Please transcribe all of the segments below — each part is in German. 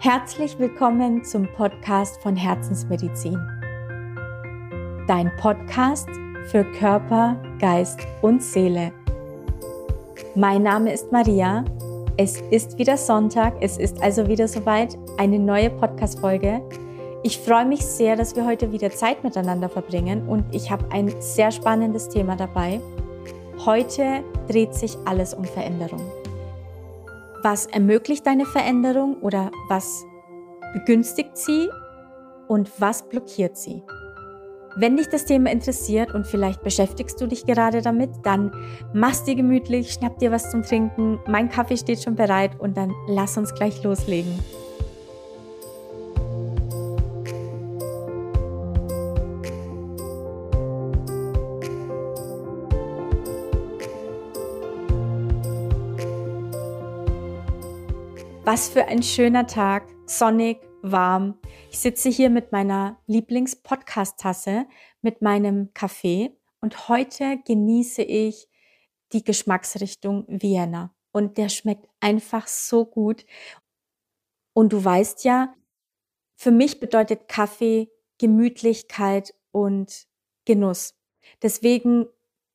Herzlich willkommen zum Podcast von Herzensmedizin. Dein Podcast für Körper, Geist und Seele. Mein Name ist Maria. Es ist wieder Sonntag, es ist also wieder soweit, eine neue Podcast-Folge. Ich freue mich sehr, dass wir heute wieder Zeit miteinander verbringen und ich habe ein sehr spannendes Thema dabei. Heute dreht sich alles um Veränderung. Was ermöglicht deine Veränderung oder was begünstigt sie und was blockiert sie? Wenn dich das Thema interessiert und vielleicht beschäftigst du dich gerade damit, dann mach's dir gemütlich, schnapp dir was zum Trinken, mein Kaffee steht schon bereit und dann lass uns gleich loslegen. Was für ein schöner Tag, sonnig, warm. Ich sitze hier mit meiner Lieblings-Podcast-Tasse, mit meinem Kaffee und heute genieße ich die Geschmacksrichtung Vienna und der schmeckt einfach so gut. Und du weißt ja, für mich bedeutet Kaffee Gemütlichkeit und Genuss. Deswegen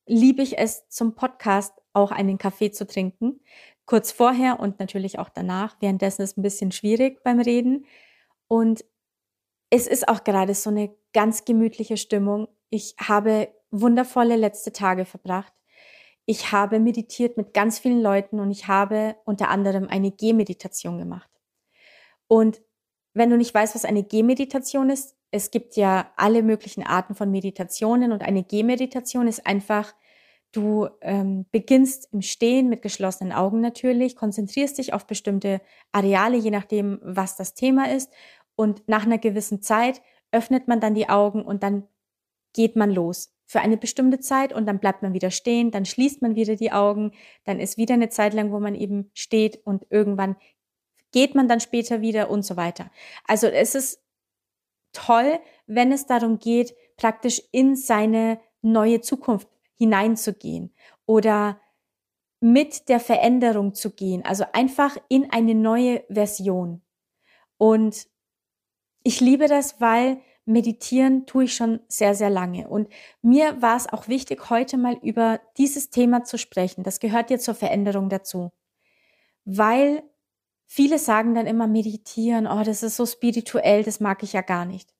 liebe ich es zum Podcast auch einen Kaffee zu trinken kurz vorher und natürlich auch danach. Währenddessen ist ein bisschen schwierig beim Reden. Und es ist auch gerade so eine ganz gemütliche Stimmung. Ich habe wundervolle letzte Tage verbracht. Ich habe meditiert mit ganz vielen Leuten und ich habe unter anderem eine Gehmeditation gemacht. Und wenn du nicht weißt, was eine Gehmeditation ist, es gibt ja alle möglichen Arten von Meditationen und eine Gehmeditation ist einfach Du ähm, beginnst im Stehen mit geschlossenen Augen natürlich, konzentrierst dich auf bestimmte Areale, je nachdem, was das Thema ist. Und nach einer gewissen Zeit öffnet man dann die Augen und dann geht man los für eine bestimmte Zeit und dann bleibt man wieder stehen, dann schließt man wieder die Augen, dann ist wieder eine Zeit lang, wo man eben steht und irgendwann geht man dann später wieder und so weiter. Also es ist toll, wenn es darum geht, praktisch in seine neue Zukunft hineinzugehen oder mit der Veränderung zu gehen, also einfach in eine neue Version. Und ich liebe das, weil meditieren tue ich schon sehr, sehr lange. Und mir war es auch wichtig, heute mal über dieses Thema zu sprechen. Das gehört ja zur Veränderung dazu. Weil viele sagen dann immer meditieren, oh, das ist so spirituell, das mag ich ja gar nicht.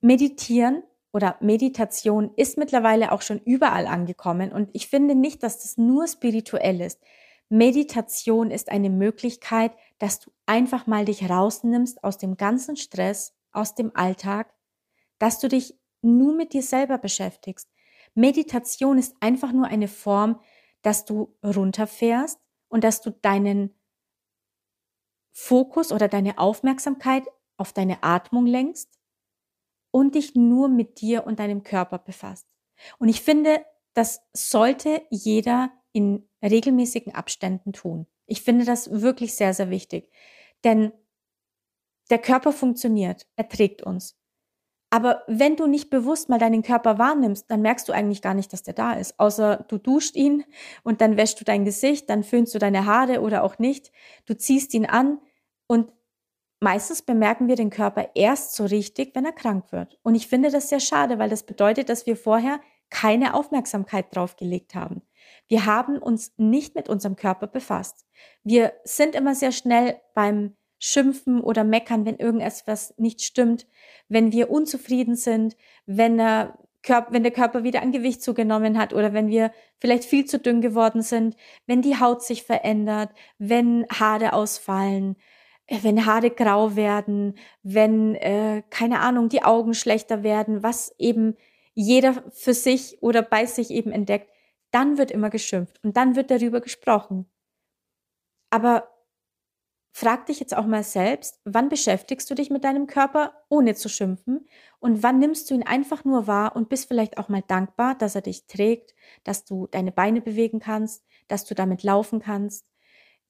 Meditieren oder Meditation ist mittlerweile auch schon überall angekommen und ich finde nicht, dass das nur spirituell ist. Meditation ist eine Möglichkeit, dass du einfach mal dich rausnimmst aus dem ganzen Stress, aus dem Alltag, dass du dich nur mit dir selber beschäftigst. Meditation ist einfach nur eine Form, dass du runterfährst und dass du deinen Fokus oder deine Aufmerksamkeit auf deine Atmung lenkst und dich nur mit dir und deinem Körper befasst. Und ich finde, das sollte jeder in regelmäßigen Abständen tun. Ich finde das wirklich sehr, sehr wichtig. Denn der Körper funktioniert, er trägt uns. Aber wenn du nicht bewusst mal deinen Körper wahrnimmst, dann merkst du eigentlich gar nicht, dass der da ist. Außer du duscht ihn und dann wäschst du dein Gesicht, dann föhnst du deine Haare oder auch nicht. Du ziehst ihn an und Meistens bemerken wir den Körper erst so richtig, wenn er krank wird. Und ich finde das sehr schade, weil das bedeutet, dass wir vorher keine Aufmerksamkeit drauf gelegt haben. Wir haben uns nicht mit unserem Körper befasst. Wir sind immer sehr schnell beim Schimpfen oder Meckern, wenn irgendetwas nicht stimmt, wenn wir unzufrieden sind, wenn, er, wenn der Körper wieder an Gewicht zugenommen hat oder wenn wir vielleicht viel zu dünn geworden sind, wenn die Haut sich verändert, wenn Haare ausfallen, wenn Haare grau werden, wenn, äh, keine Ahnung, die Augen schlechter werden, was eben jeder für sich oder bei sich eben entdeckt, dann wird immer geschimpft und dann wird darüber gesprochen. Aber frag dich jetzt auch mal selbst, wann beschäftigst du dich mit deinem Körper, ohne zu schimpfen? Und wann nimmst du ihn einfach nur wahr und bist vielleicht auch mal dankbar, dass er dich trägt, dass du deine Beine bewegen kannst, dass du damit laufen kannst,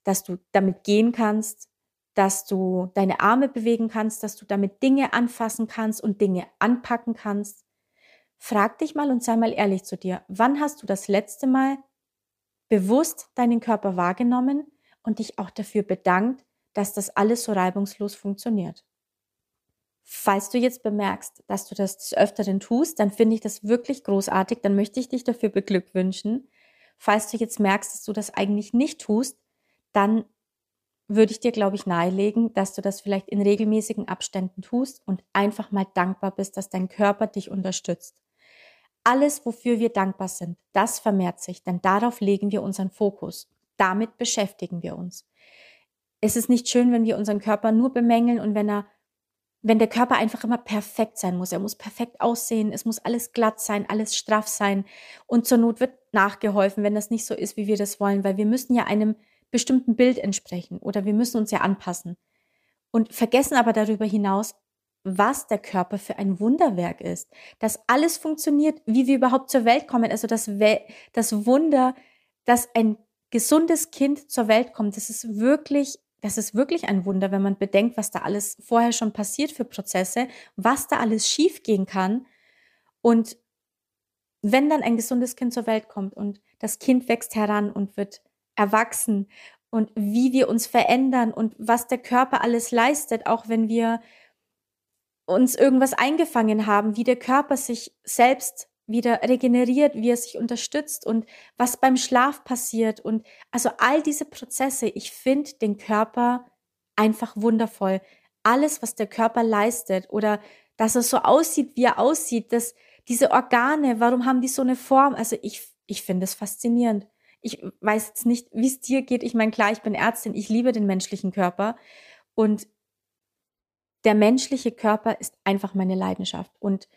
dass du damit gehen kannst, dass du deine Arme bewegen kannst, dass du damit Dinge anfassen kannst und Dinge anpacken kannst. Frag dich mal und sei mal ehrlich zu dir. Wann hast du das letzte Mal bewusst deinen Körper wahrgenommen und dich auch dafür bedankt, dass das alles so reibungslos funktioniert. Falls du jetzt bemerkst, dass du das des Öfteren tust, dann finde ich das wirklich großartig, dann möchte ich dich dafür beglückwünschen. Falls du jetzt merkst, dass du das eigentlich nicht tust, dann würde ich dir, glaube ich, nahelegen, dass du das vielleicht in regelmäßigen Abständen tust und einfach mal dankbar bist, dass dein Körper dich unterstützt. Alles, wofür wir dankbar sind, das vermehrt sich, denn darauf legen wir unseren Fokus. Damit beschäftigen wir uns. Es ist nicht schön, wenn wir unseren Körper nur bemängeln und wenn er wenn der Körper einfach immer perfekt sein muss. Er muss perfekt aussehen, es muss alles glatt sein, alles straff sein. Und zur Not wird nachgeholfen, wenn das nicht so ist, wie wir das wollen, weil wir müssen ja einem bestimmten Bild entsprechen oder wir müssen uns ja anpassen. Und vergessen aber darüber hinaus, was der Körper für ein Wunderwerk ist. Dass alles funktioniert, wie wir überhaupt zur Welt kommen. Also das, das Wunder, dass ein gesundes Kind zur Welt kommt, das ist wirklich das ist wirklich ein Wunder, wenn man bedenkt, was da alles vorher schon passiert für Prozesse, was da alles schiefgehen kann. Und wenn dann ein gesundes Kind zur Welt kommt und das Kind wächst heran und wird erwachsen und wie wir uns verändern und was der Körper alles leistet, auch wenn wir uns irgendwas eingefangen haben, wie der Körper sich selbst wieder regeneriert, wie er sich unterstützt und was beim Schlaf passiert und also all diese Prozesse, ich finde den Körper einfach wundervoll. Alles, was der Körper leistet oder dass er so aussieht, wie er aussieht, dass diese Organe, warum haben die so eine Form? Also ich, ich finde es faszinierend. Ich weiß jetzt nicht, wie es dir geht. Ich meine, klar, ich bin Ärztin, ich liebe den menschlichen Körper und der menschliche Körper ist einfach meine Leidenschaft und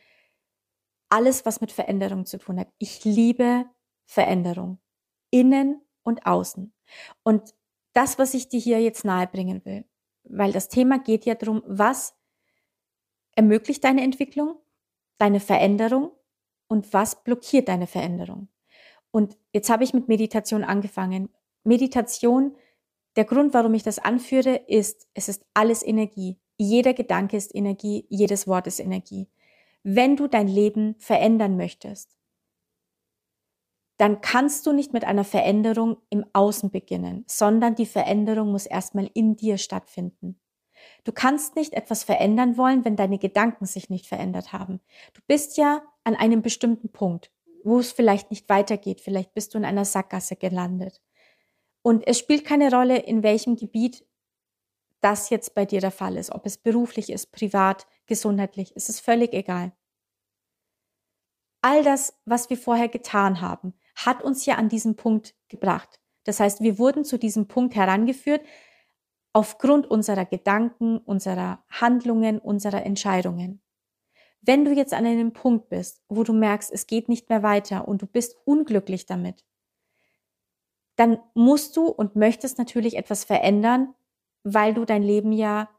alles, was mit Veränderung zu tun hat. Ich liebe Veränderung. Innen und außen. Und das, was ich dir hier jetzt nahebringen will, weil das Thema geht ja darum, was ermöglicht deine Entwicklung, deine Veränderung und was blockiert deine Veränderung. Und jetzt habe ich mit Meditation angefangen. Meditation, der Grund, warum ich das anführe, ist, es ist alles Energie. Jeder Gedanke ist Energie, jedes Wort ist Energie wenn du dein Leben verändern möchtest, dann kannst du nicht mit einer Veränderung im Außen beginnen, sondern die Veränderung muss erstmal in dir stattfinden. Du kannst nicht etwas verändern wollen, wenn deine Gedanken sich nicht verändert haben. Du bist ja an einem bestimmten Punkt, wo es vielleicht nicht weitergeht. Vielleicht bist du in einer Sackgasse gelandet. Und es spielt keine Rolle, in welchem Gebiet das jetzt bei dir der Fall ist, ob es beruflich ist, privat, gesundheitlich, es ist völlig egal. All das, was wir vorher getan haben, hat uns ja an diesen Punkt gebracht. Das heißt, wir wurden zu diesem Punkt herangeführt aufgrund unserer Gedanken, unserer Handlungen, unserer Entscheidungen. Wenn du jetzt an einem Punkt bist, wo du merkst, es geht nicht mehr weiter und du bist unglücklich damit, dann musst du und möchtest natürlich etwas verändern, weil du dein Leben ja,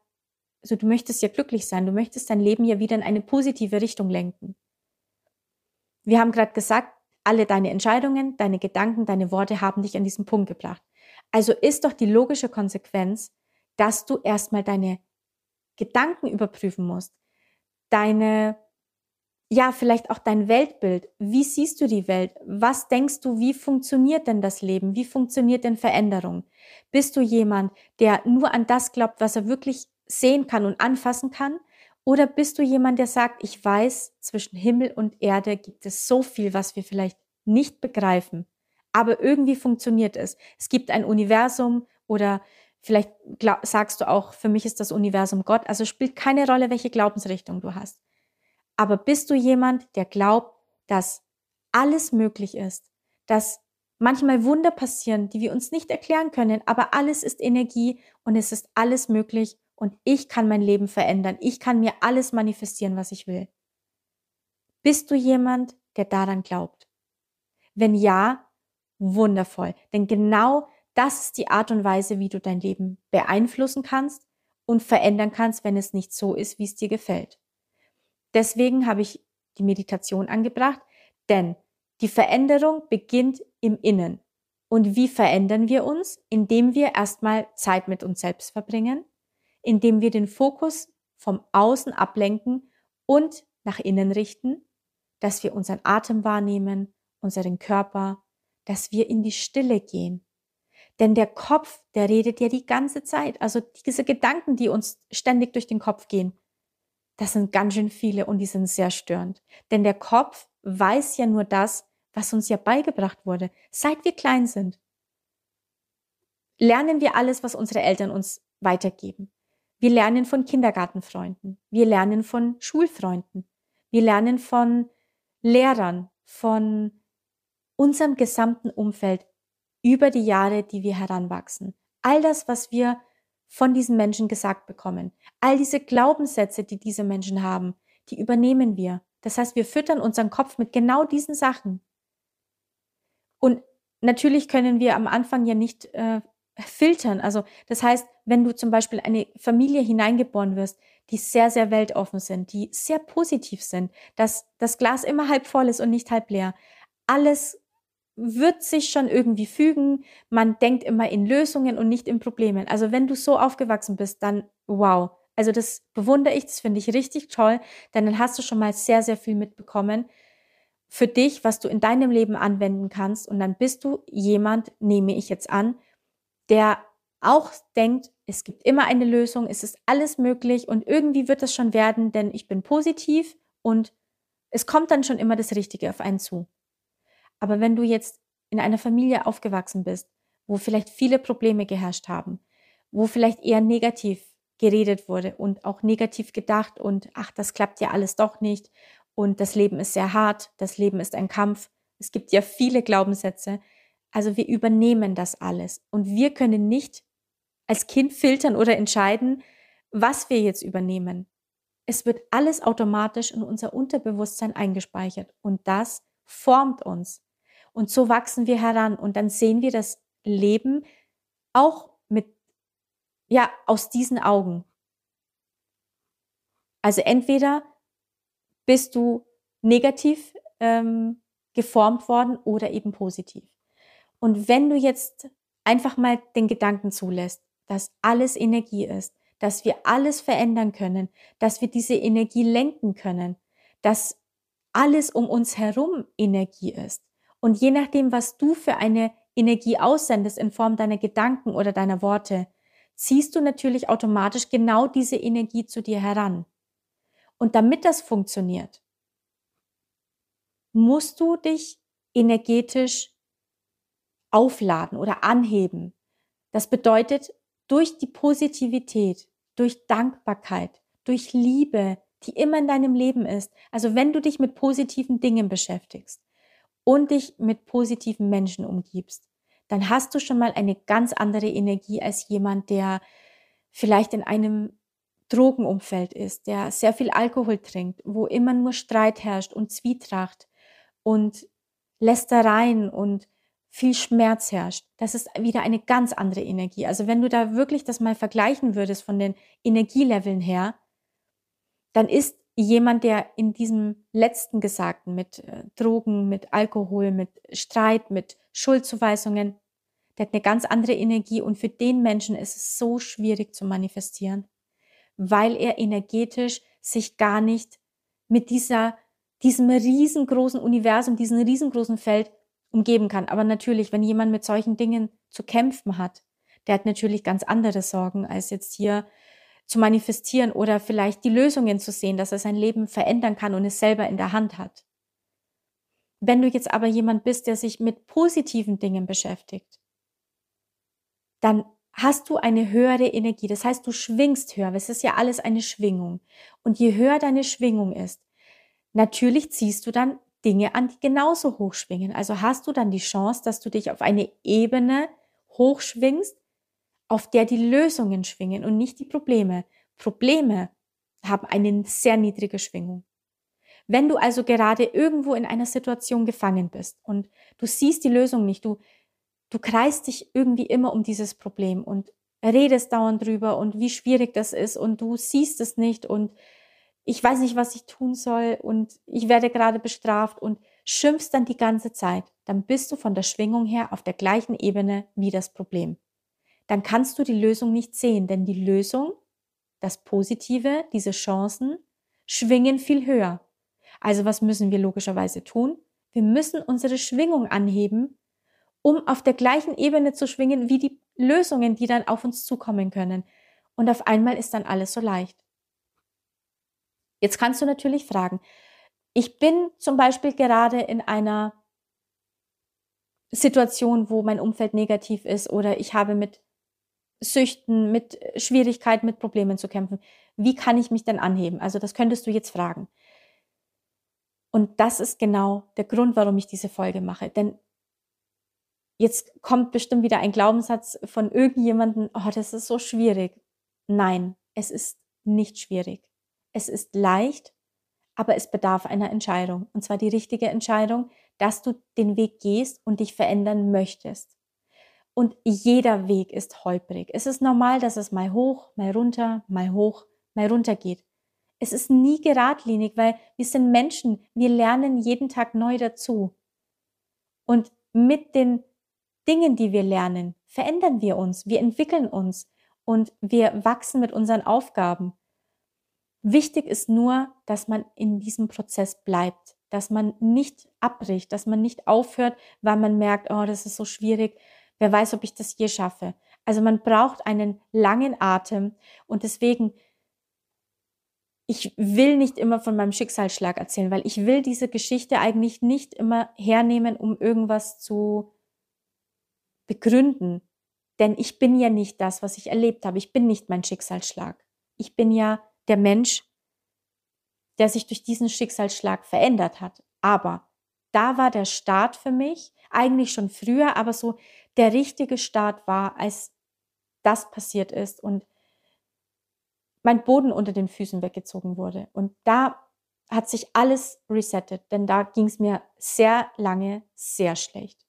also du möchtest ja glücklich sein, du möchtest dein Leben ja wieder in eine positive Richtung lenken. Wir haben gerade gesagt, alle deine Entscheidungen, deine Gedanken, deine Worte haben dich an diesen Punkt gebracht. Also ist doch die logische Konsequenz, dass du erstmal deine Gedanken überprüfen musst, deine ja, vielleicht auch dein Weltbild. Wie siehst du die Welt? Was denkst du, wie funktioniert denn das Leben? Wie funktioniert denn Veränderung? Bist du jemand, der nur an das glaubt, was er wirklich sehen kann und anfassen kann? Oder bist du jemand, der sagt, ich weiß, zwischen Himmel und Erde gibt es so viel, was wir vielleicht nicht begreifen, aber irgendwie funktioniert es. Es gibt ein Universum oder vielleicht sagst du auch, für mich ist das Universum Gott. Also spielt keine Rolle, welche Glaubensrichtung du hast. Aber bist du jemand, der glaubt, dass alles möglich ist, dass manchmal Wunder passieren, die wir uns nicht erklären können, aber alles ist Energie und es ist alles möglich und ich kann mein Leben verändern. Ich kann mir alles manifestieren, was ich will. Bist du jemand, der daran glaubt? Wenn ja, wundervoll. Denn genau das ist die Art und Weise, wie du dein Leben beeinflussen kannst und verändern kannst, wenn es nicht so ist, wie es dir gefällt. Deswegen habe ich die Meditation angebracht, denn die Veränderung beginnt im Innen. Und wie verändern wir uns? Indem wir erstmal Zeit mit uns selbst verbringen, indem wir den Fokus vom Außen ablenken und nach innen richten, dass wir unseren Atem wahrnehmen, unseren Körper, dass wir in die Stille gehen. Denn der Kopf, der redet ja die ganze Zeit. Also diese Gedanken, die uns ständig durch den Kopf gehen, das sind ganz schön viele und die sind sehr störend. Denn der Kopf weiß ja nur das, was uns ja beigebracht wurde, seit wir klein sind. Lernen wir alles, was unsere Eltern uns weitergeben. Wir lernen von Kindergartenfreunden. Wir lernen von Schulfreunden. Wir lernen von Lehrern, von unserem gesamten Umfeld über die Jahre, die wir heranwachsen. All das, was wir von diesen Menschen gesagt bekommen, all diese Glaubenssätze, die diese Menschen haben, die übernehmen wir. Das heißt, wir füttern unseren Kopf mit genau diesen Sachen. Und natürlich können wir am Anfang ja nicht äh, filtern. Also das heißt, wenn du zum Beispiel eine Familie hineingeboren wirst, die sehr, sehr weltoffen sind, die sehr positiv sind, dass das Glas immer halb voll ist und nicht halb leer. Alles wird sich schon irgendwie fügen. Man denkt immer in Lösungen und nicht in Problemen. Also wenn du so aufgewachsen bist, dann wow. Also das bewundere ich, das finde ich richtig toll, denn dann hast du schon mal sehr, sehr viel mitbekommen für dich, was du in deinem Leben anwenden kannst. Und dann bist du jemand, nehme ich jetzt an, der auch denkt, es gibt immer eine Lösung, es ist alles möglich und irgendwie wird es schon werden, denn ich bin positiv und es kommt dann schon immer das Richtige auf einen zu. Aber wenn du jetzt in einer Familie aufgewachsen bist, wo vielleicht viele Probleme geherrscht haben, wo vielleicht eher negativ geredet wurde und auch negativ gedacht und ach, das klappt ja alles doch nicht und das Leben ist sehr hart, das Leben ist ein Kampf. Es gibt ja viele Glaubenssätze. Also wir übernehmen das alles und wir können nicht als Kind filtern oder entscheiden, was wir jetzt übernehmen. Es wird alles automatisch in unser Unterbewusstsein eingespeichert und das formt uns. Und so wachsen wir heran und dann sehen wir das Leben auch mit, ja, aus diesen Augen. Also entweder bist du negativ ähm, geformt worden oder eben positiv. Und wenn du jetzt einfach mal den Gedanken zulässt, dass alles Energie ist, dass wir alles verändern können, dass wir diese Energie lenken können, dass alles um uns herum Energie ist, und je nachdem, was du für eine Energie aussendest in Form deiner Gedanken oder deiner Worte, ziehst du natürlich automatisch genau diese Energie zu dir heran. Und damit das funktioniert, musst du dich energetisch aufladen oder anheben. Das bedeutet, durch die Positivität, durch Dankbarkeit, durch Liebe, die immer in deinem Leben ist, also wenn du dich mit positiven Dingen beschäftigst, und dich mit positiven Menschen umgibst, dann hast du schon mal eine ganz andere Energie als jemand, der vielleicht in einem Drogenumfeld ist, der sehr viel Alkohol trinkt, wo immer nur Streit herrscht und Zwietracht und Lästereien und viel Schmerz herrscht. Das ist wieder eine ganz andere Energie. Also wenn du da wirklich das mal vergleichen würdest von den Energieleveln her, dann ist jemand, der in diesem letzten Gesagten mit äh, Drogen, mit Alkohol, mit Streit, mit Schuldzuweisungen, der hat eine ganz andere Energie und für den Menschen ist es so schwierig zu manifestieren, weil er energetisch sich gar nicht mit dieser, diesem riesengroßen Universum, diesem riesengroßen Feld umgeben kann. Aber natürlich, wenn jemand mit solchen Dingen zu kämpfen hat, der hat natürlich ganz andere Sorgen als jetzt hier zu manifestieren oder vielleicht die Lösungen zu sehen, dass er sein Leben verändern kann und es selber in der Hand hat. Wenn du jetzt aber jemand bist, der sich mit positiven Dingen beschäftigt, dann hast du eine höhere Energie. Das heißt, du schwingst höher. Es ist ja alles eine Schwingung. Und je höher deine Schwingung ist, natürlich ziehst du dann Dinge an, die genauso hoch schwingen. Also hast du dann die Chance, dass du dich auf eine Ebene hochschwingst, auf der die Lösungen schwingen und nicht die Probleme. Probleme haben eine sehr niedrige Schwingung. Wenn du also gerade irgendwo in einer Situation gefangen bist und du siehst die Lösung nicht, du, du kreist dich irgendwie immer um dieses Problem und redest dauernd drüber und wie schwierig das ist und du siehst es nicht und ich weiß nicht, was ich tun soll und ich werde gerade bestraft und schimpfst dann die ganze Zeit, dann bist du von der Schwingung her auf der gleichen Ebene wie das Problem dann kannst du die Lösung nicht sehen, denn die Lösung, das Positive, diese Chancen schwingen viel höher. Also was müssen wir logischerweise tun? Wir müssen unsere Schwingung anheben, um auf der gleichen Ebene zu schwingen wie die Lösungen, die dann auf uns zukommen können. Und auf einmal ist dann alles so leicht. Jetzt kannst du natürlich fragen, ich bin zum Beispiel gerade in einer Situation, wo mein Umfeld negativ ist oder ich habe mit Süchten, mit Schwierigkeiten, mit Problemen zu kämpfen. Wie kann ich mich denn anheben? Also das könntest du jetzt fragen. Und das ist genau der Grund, warum ich diese Folge mache. Denn jetzt kommt bestimmt wieder ein Glaubenssatz von irgendjemandem, oh, das ist so schwierig. Nein, es ist nicht schwierig. Es ist leicht, aber es bedarf einer Entscheidung. Und zwar die richtige Entscheidung, dass du den Weg gehst und dich verändern möchtest. Und jeder Weg ist holprig. Es ist normal, dass es mal hoch, mal runter, mal hoch, mal runter geht. Es ist nie geradlinig, weil wir sind Menschen. Wir lernen jeden Tag neu dazu. Und mit den Dingen, die wir lernen, verändern wir uns, wir entwickeln uns und wir wachsen mit unseren Aufgaben. Wichtig ist nur, dass man in diesem Prozess bleibt, dass man nicht abbricht, dass man nicht aufhört, weil man merkt, oh, das ist so schwierig, wer weiß, ob ich das je schaffe. Also man braucht einen langen Atem und deswegen, ich will nicht immer von meinem Schicksalsschlag erzählen, weil ich will diese Geschichte eigentlich nicht immer hernehmen, um irgendwas zu begründen. Denn ich bin ja nicht das, was ich erlebt habe. Ich bin nicht mein Schicksalsschlag. Ich bin ja der Mensch, der sich durch diesen Schicksalsschlag verändert hat. Aber da war der Start für mich, eigentlich schon früher, aber so der richtige Start war, als das passiert ist und mein Boden unter den Füßen weggezogen wurde. Und da hat sich alles resettet, denn da ging es mir sehr lange sehr schlecht,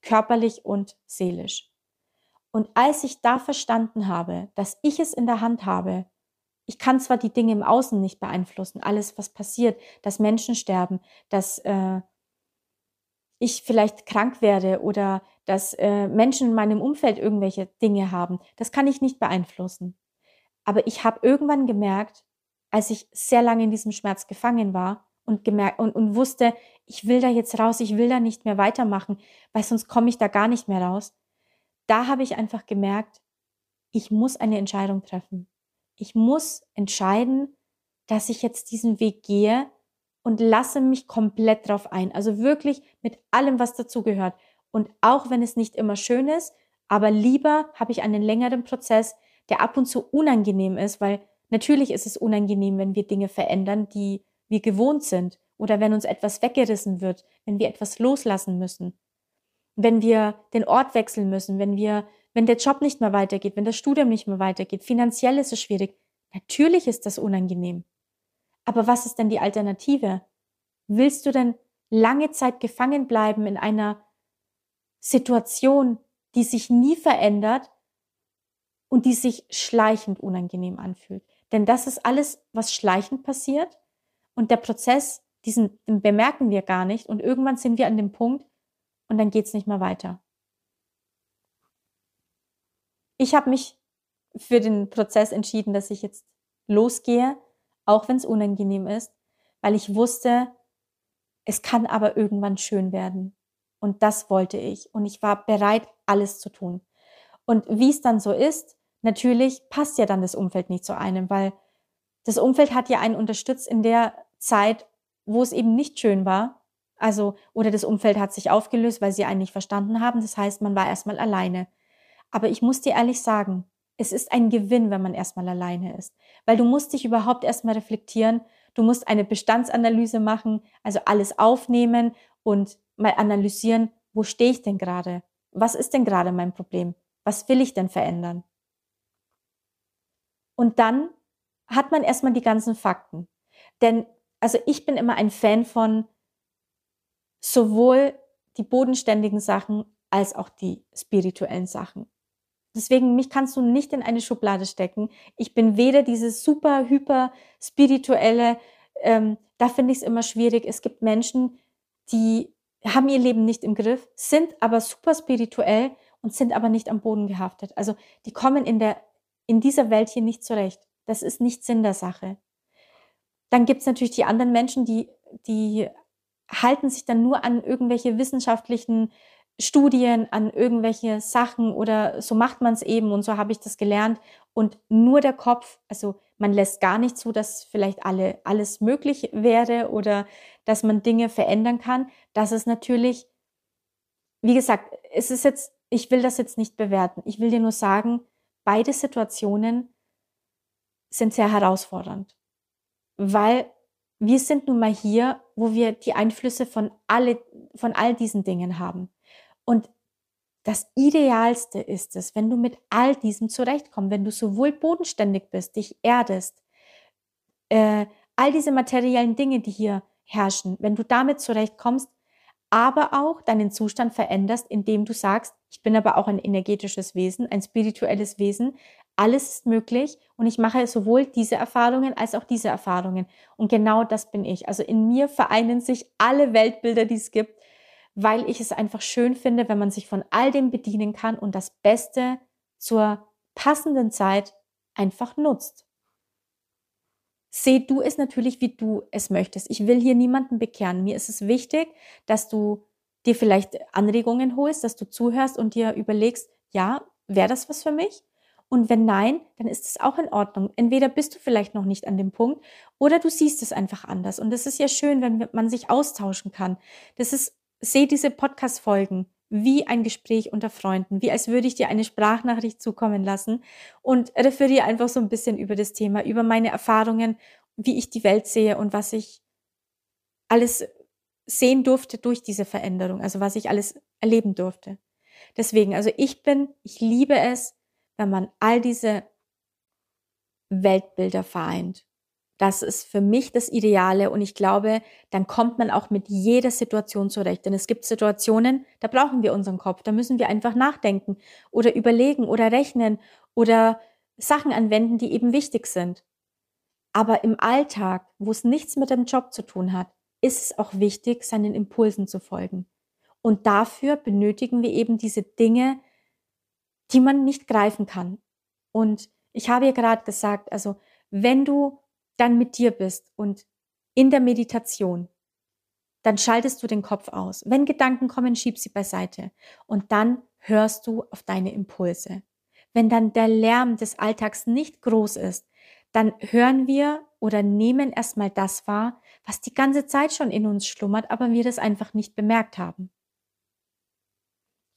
körperlich und seelisch. Und als ich da verstanden habe, dass ich es in der Hand habe, ich kann zwar die Dinge im Außen nicht beeinflussen, alles, was passiert, dass Menschen sterben, dass äh, ich vielleicht krank werde oder dass äh, Menschen in meinem Umfeld irgendwelche Dinge haben, das kann ich nicht beeinflussen. Aber ich habe irgendwann gemerkt, als ich sehr lange in diesem Schmerz gefangen war und gemerkt und, und wusste, ich will da jetzt raus, ich will da nicht mehr weitermachen, weil sonst komme ich da gar nicht mehr raus. Da habe ich einfach gemerkt, ich muss eine Entscheidung treffen ich muss entscheiden, dass ich jetzt diesen Weg gehe und lasse mich komplett drauf ein. Also wirklich mit allem, was dazugehört. Und auch wenn es nicht immer schön ist, aber lieber habe ich einen längeren Prozess, der ab und zu unangenehm ist, weil natürlich ist es unangenehm, wenn wir Dinge verändern, die wir gewohnt sind oder wenn uns etwas weggerissen wird, wenn wir etwas loslassen müssen, wenn wir den Ort wechseln müssen, wenn wir wenn der Job nicht mehr weitergeht, wenn das Studium nicht mehr weitergeht, finanziell ist es schwierig. Natürlich ist das unangenehm. Aber was ist denn die Alternative? Willst du denn lange Zeit gefangen bleiben in einer Situation, die sich nie verändert und die sich schleichend unangenehm anfühlt? Denn das ist alles, was schleichend passiert und der Prozess, diesen bemerken wir gar nicht und irgendwann sind wir an dem Punkt und dann geht's nicht mehr weiter ich habe mich für den Prozess entschieden, dass ich jetzt losgehe, auch wenn es unangenehm ist, weil ich wusste, es kann aber irgendwann schön werden. Und das wollte ich. Und ich war bereit, alles zu tun. Und wie es dann so ist, natürlich passt ja dann das Umfeld nicht zu einem, weil das Umfeld hat ja einen unterstützt in der Zeit, wo es eben nicht schön war. Also, oder das Umfeld hat sich aufgelöst, weil sie einen nicht verstanden haben. Das heißt, man war erstmal alleine. Aber ich muss dir ehrlich sagen, es ist ein Gewinn, wenn man erstmal alleine ist, weil du musst dich überhaupt erstmal reflektieren, du musst eine Bestandsanalyse machen, also alles aufnehmen und mal analysieren, wo stehe ich denn gerade? Was ist denn gerade mein Problem? Was will ich denn verändern? Und dann hat man erstmal die ganzen Fakten. Denn, also ich bin immer ein Fan von sowohl die bodenständigen Sachen als auch die spirituellen Sachen. Deswegen, mich kannst du nicht in eine Schublade stecken. Ich bin weder dieses super, hyper spirituelle, ähm, da finde ich es immer schwierig. Es gibt Menschen, die haben ihr Leben nicht im Griff, sind aber super spirituell und sind aber nicht am Boden gehaftet. Also die kommen in, der, in dieser Welt hier nicht zurecht. Das ist nicht Sinn der Sache. Dann gibt es natürlich die anderen Menschen, die, die halten sich dann nur an irgendwelche wissenschaftlichen Studien, an irgendwelche Sachen oder so macht man es eben und so habe ich das gelernt. Und nur der Kopf, also man lässt gar nicht zu, dass vielleicht alle, alles möglich wäre oder dass man Dinge verändern kann. Das ist natürlich, wie gesagt, es ist jetzt, ich will das jetzt nicht bewerten. Ich will dir nur sagen, beide Situationen sind sehr herausfordernd, weil wir sind nun mal hier, wo wir die Einflüsse von alle, von all diesen Dingen haben. Und das Idealste ist es, wenn du mit all diesem zurechtkommst, wenn du sowohl bodenständig bist, dich erdest, äh, all diese materiellen Dinge, die hier herrschen, wenn du damit zurechtkommst, aber auch deinen Zustand veränderst, indem du sagst, ich bin aber auch ein energetisches Wesen, ein spirituelles Wesen, alles ist möglich und ich mache sowohl diese Erfahrungen als auch diese Erfahrungen. Und genau das bin ich. Also in mir vereinen sich alle Weltbilder, die es gibt weil ich es einfach schön finde, wenn man sich von all dem bedienen kann und das Beste zur passenden Zeit einfach nutzt. Seh du es natürlich, wie du es möchtest. Ich will hier niemanden bekehren. Mir ist es wichtig, dass du dir vielleicht Anregungen holst, dass du zuhörst und dir überlegst, ja, wäre das was für mich? Und wenn nein, dann ist es auch in Ordnung. Entweder bist du vielleicht noch nicht an dem Punkt oder du siehst es einfach anders. Und es ist ja schön, wenn man sich austauschen kann. Das ist sehe diese Podcast-Folgen wie ein Gespräch unter Freunden, wie als würde ich dir eine Sprachnachricht zukommen lassen und referiere einfach so ein bisschen über das Thema, über meine Erfahrungen, wie ich die Welt sehe und was ich alles sehen durfte durch diese Veränderung, also was ich alles erleben durfte. Deswegen, also ich bin, ich liebe es, wenn man all diese Weltbilder vereint. Das ist für mich das Ideale und ich glaube, dann kommt man auch mit jeder Situation zurecht. Denn es gibt Situationen, da brauchen wir unseren Kopf, da müssen wir einfach nachdenken oder überlegen oder rechnen oder Sachen anwenden, die eben wichtig sind. Aber im Alltag, wo es nichts mit dem Job zu tun hat, ist es auch wichtig, seinen Impulsen zu folgen. Und dafür benötigen wir eben diese Dinge, die man nicht greifen kann. Und ich habe ja gerade gesagt, also wenn du dann mit dir bist und in der Meditation, dann schaltest du den Kopf aus. Wenn Gedanken kommen, schieb sie beiseite und dann hörst du auf deine Impulse. Wenn dann der Lärm des Alltags nicht groß ist, dann hören wir oder nehmen erstmal das wahr, was die ganze Zeit schon in uns schlummert, aber wir das einfach nicht bemerkt haben.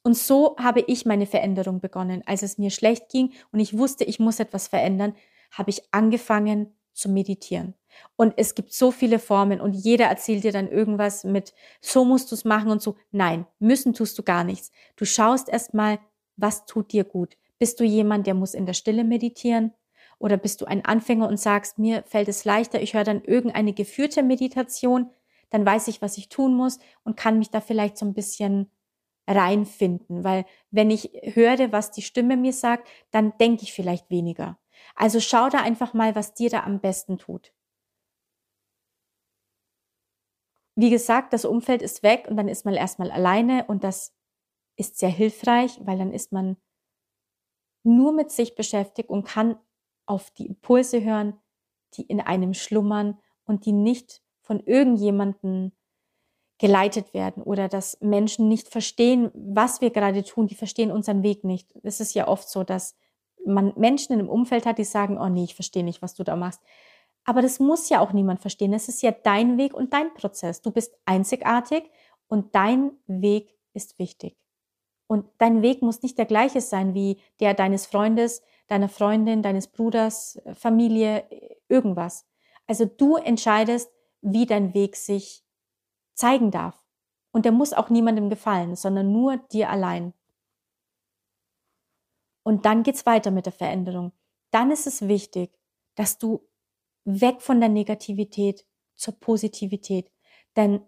Und so habe ich meine Veränderung begonnen. Als es mir schlecht ging und ich wusste, ich muss etwas verändern, habe ich angefangen, zu meditieren. Und es gibt so viele Formen und jeder erzählt dir dann irgendwas mit, so musst du es machen und so. Nein, müssen tust du gar nichts. Du schaust erstmal, was tut dir gut. Bist du jemand, der muss in der Stille meditieren? Oder bist du ein Anfänger und sagst, mir fällt es leichter, ich höre dann irgendeine geführte Meditation, dann weiß ich, was ich tun muss und kann mich da vielleicht so ein bisschen reinfinden, weil wenn ich höre, was die Stimme mir sagt, dann denke ich vielleicht weniger. Also schau da einfach mal, was dir da am besten tut. Wie gesagt, das Umfeld ist weg und dann ist man erstmal alleine und das ist sehr hilfreich, weil dann ist man nur mit sich beschäftigt und kann auf die Impulse hören, die in einem schlummern und die nicht von irgendjemanden geleitet werden oder dass Menschen nicht verstehen, was wir gerade tun, die verstehen unseren Weg nicht. Es ist ja oft so, dass man Menschen in einem Umfeld hat, die sagen, oh nee, ich verstehe nicht, was du da machst. Aber das muss ja auch niemand verstehen. Es ist ja dein Weg und dein Prozess. Du bist einzigartig und dein Weg ist wichtig. Und dein Weg muss nicht der gleiche sein wie der deines Freundes, deiner Freundin, deines Bruders, Familie, irgendwas. Also du entscheidest, wie dein Weg sich zeigen darf. Und der muss auch niemandem gefallen, sondern nur dir allein. Und dann geht's weiter mit der Veränderung. Dann ist es wichtig, dass du weg von der Negativität zur Positivität, denn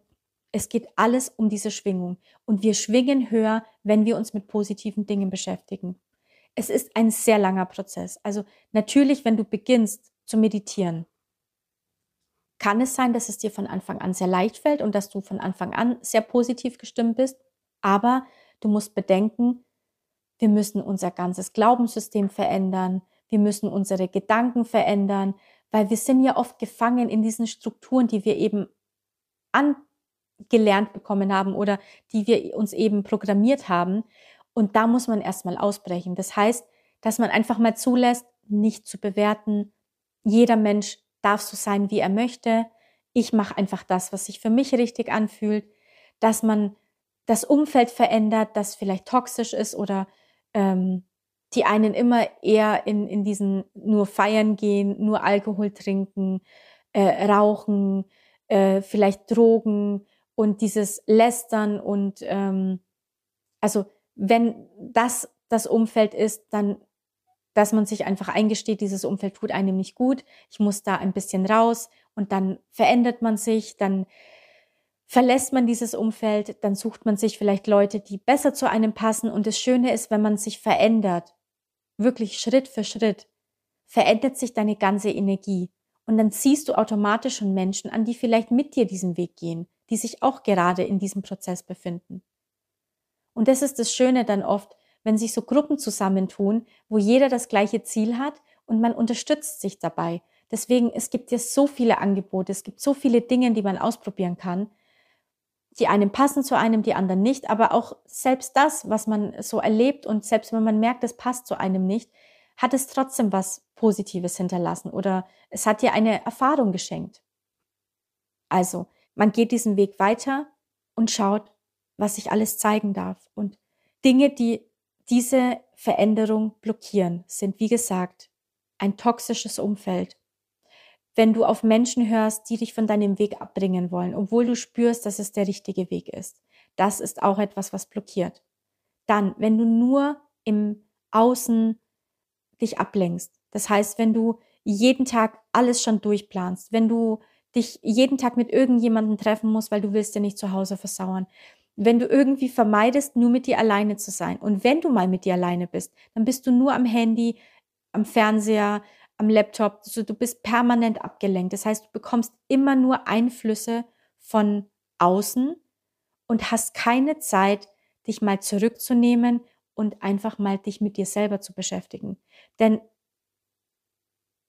es geht alles um diese Schwingung und wir schwingen höher, wenn wir uns mit positiven Dingen beschäftigen. Es ist ein sehr langer Prozess. Also natürlich, wenn du beginnst zu meditieren, kann es sein, dass es dir von Anfang an sehr leicht fällt und dass du von Anfang an sehr positiv gestimmt bist, aber du musst bedenken, wir müssen unser ganzes Glaubenssystem verändern. Wir müssen unsere Gedanken verändern, weil wir sind ja oft gefangen in diesen Strukturen, die wir eben an, gelernt bekommen haben oder die wir uns eben programmiert haben. Und da muss man erstmal ausbrechen. Das heißt, dass man einfach mal zulässt, nicht zu bewerten. Jeder Mensch darf so sein, wie er möchte. Ich mache einfach das, was sich für mich richtig anfühlt. Dass man das Umfeld verändert, das vielleicht toxisch ist oder ähm, die einen immer eher in, in diesen nur feiern gehen, nur Alkohol trinken, äh, rauchen, äh, vielleicht Drogen und dieses Lästern und ähm, also wenn das das Umfeld ist, dann dass man sich einfach eingesteht, dieses Umfeld tut einem nicht gut, ich muss da ein bisschen raus und dann verändert man sich, dann verlässt man dieses Umfeld, dann sucht man sich vielleicht Leute, die besser zu einem passen und das Schöne ist, wenn man sich verändert, wirklich Schritt für Schritt, verändert sich deine ganze Energie und dann ziehst du automatisch schon Menschen an, die vielleicht mit dir diesen Weg gehen, die sich auch gerade in diesem Prozess befinden. Und das ist das Schöne dann oft, wenn sich so Gruppen zusammentun, wo jeder das gleiche Ziel hat und man unterstützt sich dabei. Deswegen, es gibt ja so viele Angebote, es gibt so viele Dinge, die man ausprobieren kann. Die einen passen zu einem, die anderen nicht, aber auch selbst das, was man so erlebt und selbst wenn man merkt, es passt zu einem nicht, hat es trotzdem was Positives hinterlassen oder es hat dir eine Erfahrung geschenkt. Also, man geht diesen Weg weiter und schaut, was sich alles zeigen darf. Und Dinge, die diese Veränderung blockieren, sind, wie gesagt, ein toxisches Umfeld. Wenn du auf Menschen hörst, die dich von deinem Weg abbringen wollen, obwohl du spürst, dass es der richtige Weg ist, das ist auch etwas, was blockiert. Dann, wenn du nur im Außen dich ablenkst, das heißt, wenn du jeden Tag alles schon durchplanst, wenn du dich jeden Tag mit irgendjemandem treffen musst, weil du willst ja nicht zu Hause versauern, wenn du irgendwie vermeidest, nur mit dir alleine zu sein. Und wenn du mal mit dir alleine bist, dann bist du nur am Handy, am Fernseher, am Laptop. Also du bist permanent abgelenkt. Das heißt, du bekommst immer nur Einflüsse von außen und hast keine Zeit, dich mal zurückzunehmen und einfach mal dich mit dir selber zu beschäftigen. Denn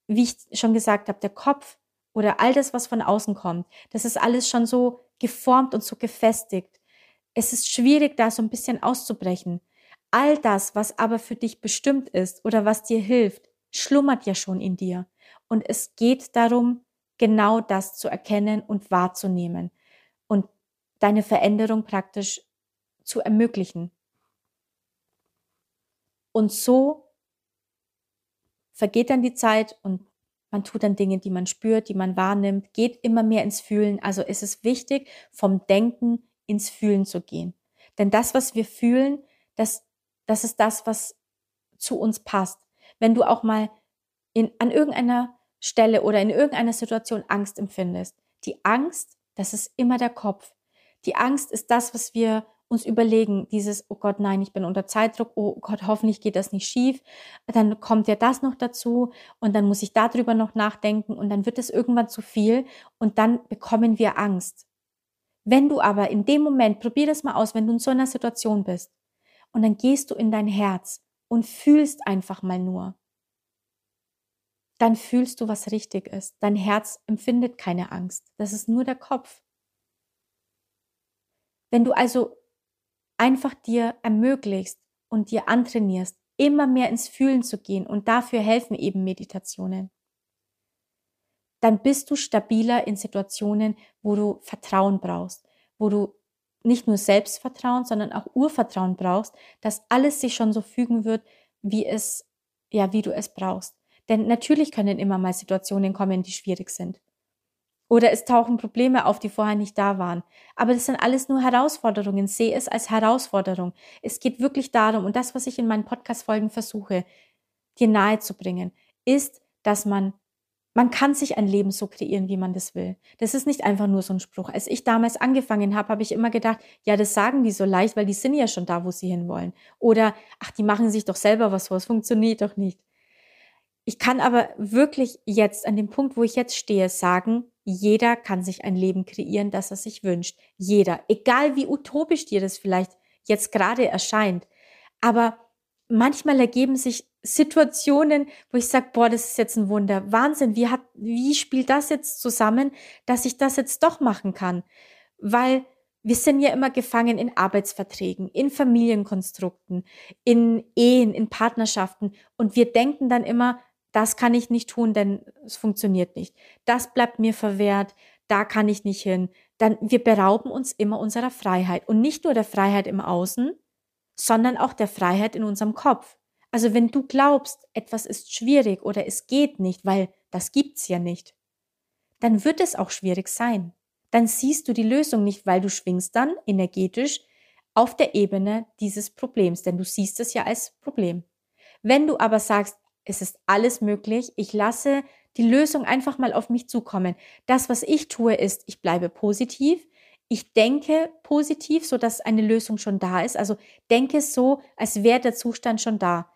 wie ich schon gesagt habe, der Kopf oder all das, was von außen kommt, das ist alles schon so geformt und so gefestigt es ist schwierig, da so ein bisschen auszubrechen. All das, was aber für dich bestimmt ist oder was dir hilft, schlummert ja schon in dir. Und es geht darum, genau das zu erkennen und wahrzunehmen und deine Veränderung praktisch zu ermöglichen. Und so vergeht dann die Zeit und man tut dann Dinge, die man spürt, die man wahrnimmt, geht immer mehr ins Fühlen. Also ist es wichtig, vom Denken ins Fühlen zu gehen. Denn das, was wir fühlen, das, das ist das, was zu uns passt. Wenn du auch mal in, an irgendeiner Stelle oder in irgendeiner Situation Angst empfindest, die Angst, das ist immer der Kopf. Die Angst ist das, was wir uns überlegen, dieses, oh Gott, nein, ich bin unter Zeitdruck, oh Gott, hoffentlich geht das nicht schief, dann kommt ja das noch dazu und dann muss ich darüber noch nachdenken und dann wird es irgendwann zu viel und dann bekommen wir Angst. Wenn du aber in dem Moment, probier das mal aus, wenn du in so einer Situation bist, und dann gehst du in dein Herz und fühlst einfach mal nur, dann fühlst du, was richtig ist. Dein Herz empfindet keine Angst. Das ist nur der Kopf. Wenn du also einfach dir ermöglicht und dir antrainierst, immer mehr ins Fühlen zu gehen und dafür helfen eben Meditationen, dann bist du stabiler in Situationen, wo du Vertrauen brauchst, wo du nicht nur Selbstvertrauen, sondern auch Urvertrauen brauchst, dass alles sich schon so fügen wird, wie es, ja, wie du es brauchst. Denn natürlich können immer mal Situationen kommen, die schwierig sind. Oder es tauchen Probleme auf, die vorher nicht da waren. Aber das sind alles nur Herausforderungen. Sehe es als Herausforderung. Es geht wirklich darum, und das, was ich in meinen Podcast-Folgen versuche, dir nahezubringen, ist, dass man man kann sich ein Leben so kreieren, wie man das will. Das ist nicht einfach nur so ein Spruch. Als ich damals angefangen habe, habe ich immer gedacht, ja, das sagen die so leicht, weil die sind ja schon da, wo sie hinwollen. Oder, ach, die machen sich doch selber was vor, es funktioniert doch nicht. Ich kann aber wirklich jetzt, an dem Punkt, wo ich jetzt stehe, sagen, jeder kann sich ein Leben kreieren, das er sich wünscht. Jeder. Egal wie utopisch dir das vielleicht jetzt gerade erscheint. Aber manchmal ergeben sich Situationen, wo ich sage, boah, das ist jetzt ein Wunder. Wahnsinn, wie hat, wie spielt das jetzt zusammen, dass ich das jetzt doch machen kann? Weil wir sind ja immer gefangen in Arbeitsverträgen, in Familienkonstrukten, in Ehen, in Partnerschaften und wir denken dann immer, das kann ich nicht tun, denn es funktioniert nicht. Das bleibt mir verwehrt, da kann ich nicht hin. Dann wir berauben uns immer unserer Freiheit und nicht nur der Freiheit im Außen, sondern auch der Freiheit in unserem Kopf. Also wenn du glaubst, etwas ist schwierig oder es geht nicht, weil das gibt's ja nicht, dann wird es auch schwierig sein dann siehst du die Lösung nicht, weil du schwingst dann energetisch auf der Ebene dieses Problems, denn du siehst es ja als Problem. Wenn du aber sagst, es ist alles möglich, ich lasse die Lösung einfach mal auf mich zukommen. Das, was ich tue, ist, ich bleibe positiv, ich denke positiv, so dass eine Lösung schon da ist. Also denke so, als wäre der Zustand schon da.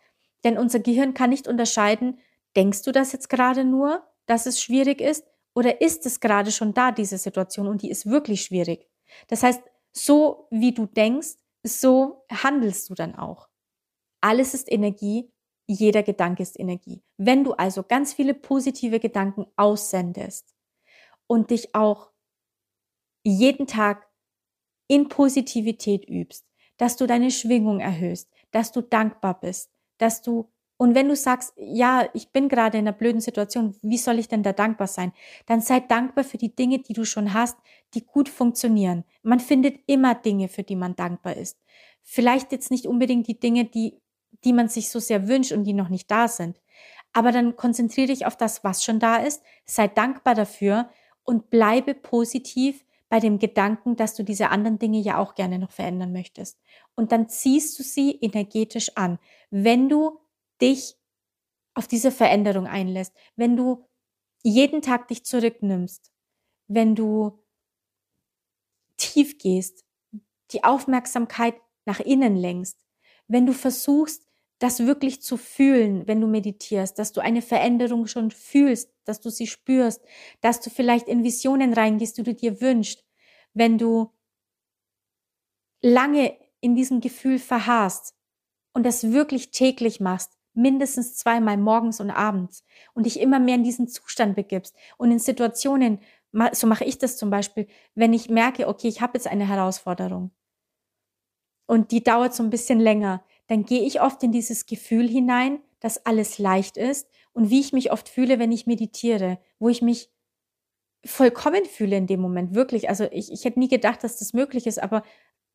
Denn unser Gehirn kann nicht unterscheiden, denkst du das jetzt gerade nur, dass es schwierig ist, oder ist es gerade schon da, diese Situation, und die ist wirklich schwierig? Das heißt, so wie du denkst, so handelst du dann auch. Alles ist Energie, jeder Gedanke ist Energie. Wenn du also ganz viele positive Gedanken aussendest und dich auch jeden Tag in Positivität übst, dass du deine Schwingung erhöhst, dass du dankbar bist, dass du und wenn du sagst, ja, ich bin gerade in einer blöden Situation, wie soll ich denn da dankbar sein? Dann sei dankbar für die Dinge, die du schon hast, die gut funktionieren. Man findet immer Dinge, für die man dankbar ist. Vielleicht jetzt nicht unbedingt die Dinge, die, die man sich so sehr wünscht und die noch nicht da sind. Aber dann konzentriere dich auf das, was schon da ist, sei dankbar dafür und bleibe positiv bei dem Gedanken, dass du diese anderen Dinge ja auch gerne noch verändern möchtest. Und dann ziehst du sie energetisch an. Wenn du dich auf diese Veränderung einlässt, wenn du jeden Tag dich zurücknimmst, wenn du tief gehst, die Aufmerksamkeit nach innen lenkst, wenn du versuchst, das wirklich zu fühlen, wenn du meditierst, dass du eine Veränderung schon fühlst, dass du sie spürst, dass du vielleicht in Visionen reingehst, die du dir wünschst, wenn du lange in diesem Gefühl verharrst und das wirklich täglich machst, mindestens zweimal morgens und abends und dich immer mehr in diesen Zustand begibst. Und in Situationen, so mache ich das zum Beispiel, wenn ich merke, okay, ich habe jetzt eine Herausforderung und die dauert so ein bisschen länger, dann gehe ich oft in dieses Gefühl hinein, dass alles leicht ist und wie ich mich oft fühle, wenn ich meditiere, wo ich mich vollkommen fühle in dem Moment, wirklich. Also ich, ich hätte nie gedacht, dass das möglich ist, aber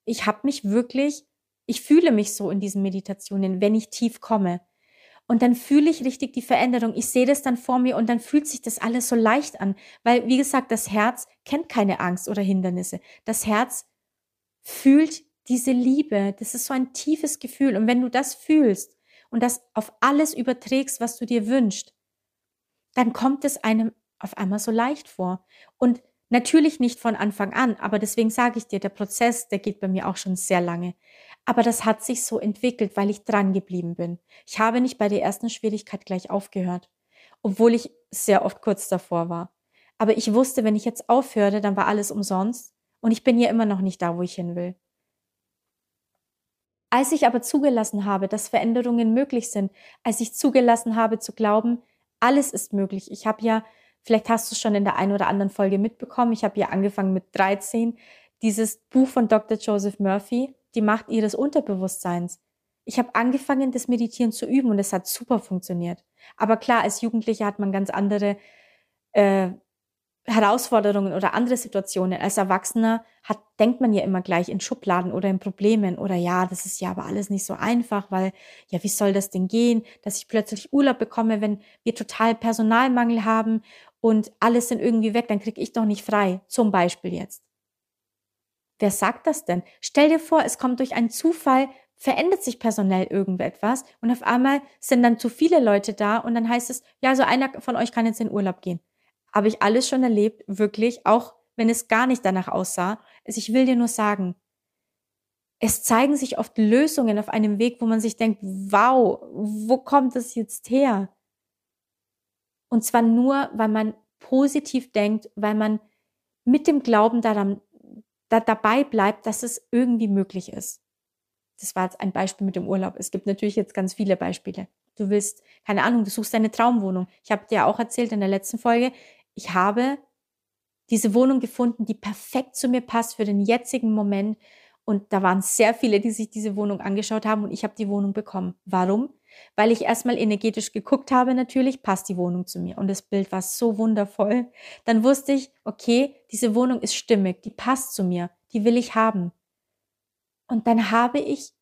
ich habe mich wirklich, ich fühle mich so in diesen Meditationen, wenn ich tief komme. Und dann fühle ich richtig die Veränderung. Ich sehe das dann vor mir und dann fühlt sich das alles so leicht an. Weil, wie gesagt, das Herz kennt keine Angst oder Hindernisse. Das Herz fühlt diese Liebe. Das ist so ein tiefes Gefühl. Und wenn du das fühlst und das auf alles überträgst, was du dir wünschst, dann kommt es einem auf einmal so leicht vor. Und natürlich nicht von Anfang an, aber deswegen sage ich dir, der Prozess, der geht bei mir auch schon sehr lange. Aber das hat sich so entwickelt, weil ich dran geblieben bin. Ich habe nicht bei der ersten Schwierigkeit gleich aufgehört, obwohl ich sehr oft kurz davor war. Aber ich wusste, wenn ich jetzt aufhöre, dann war alles umsonst und ich bin ja immer noch nicht da, wo ich hin will. Als ich aber zugelassen habe, dass Veränderungen möglich sind, als ich zugelassen habe zu glauben, alles ist möglich. Ich habe ja, vielleicht hast du es schon in der einen oder anderen Folge mitbekommen, ich habe ja angefangen mit 13, dieses Buch von Dr. Joseph Murphy, die Macht ihres Unterbewusstseins. Ich habe angefangen, das Meditieren zu üben und es hat super funktioniert. Aber klar, als Jugendlicher hat man ganz andere äh, Herausforderungen oder andere Situationen. Als Erwachsener hat, denkt man ja immer gleich in Schubladen oder in Problemen oder ja, das ist ja aber alles nicht so einfach, weil ja, wie soll das denn gehen, dass ich plötzlich Urlaub bekomme, wenn wir total Personalmangel haben und alles sind irgendwie weg, dann kriege ich doch nicht frei, zum Beispiel jetzt. Wer sagt das denn? Stell dir vor, es kommt durch einen Zufall, verändert sich personell irgendetwas und auf einmal sind dann zu viele Leute da und dann heißt es, ja, so einer von euch kann jetzt in Urlaub gehen. Habe ich alles schon erlebt, wirklich, auch wenn es gar nicht danach aussah. Also ich will dir nur sagen, es zeigen sich oft Lösungen auf einem Weg, wo man sich denkt, wow, wo kommt das jetzt her? Und zwar nur, weil man positiv denkt, weil man mit dem Glauben daran da dabei bleibt, dass es irgendwie möglich ist. Das war jetzt ein Beispiel mit dem Urlaub. Es gibt natürlich jetzt ganz viele Beispiele. Du willst, keine Ahnung, du suchst deine Traumwohnung. Ich habe dir auch erzählt in der letzten Folge, ich habe diese Wohnung gefunden, die perfekt zu mir passt für den jetzigen Moment. Und da waren sehr viele, die sich diese Wohnung angeschaut haben und ich habe die Wohnung bekommen. Warum? Weil ich erstmal energetisch geguckt habe, natürlich passt die Wohnung zu mir. Und das Bild war so wundervoll. Dann wusste ich, okay, diese Wohnung ist stimmig, die passt zu mir, die will ich haben. Und dann habe ich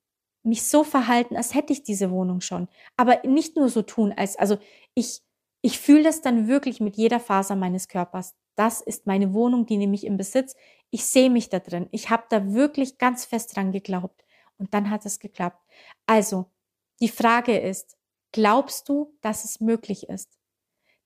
mich so verhalten, als hätte ich diese Wohnung schon. Aber nicht nur so tun, als, also ich, ich fühle das dann wirklich mit jeder Faser meines Körpers. Das ist meine Wohnung, die nehme ich im Besitz. Ich sehe mich da drin. Ich habe da wirklich ganz fest dran geglaubt. Und dann hat es geklappt. Also, die Frage ist, glaubst du, dass es möglich ist?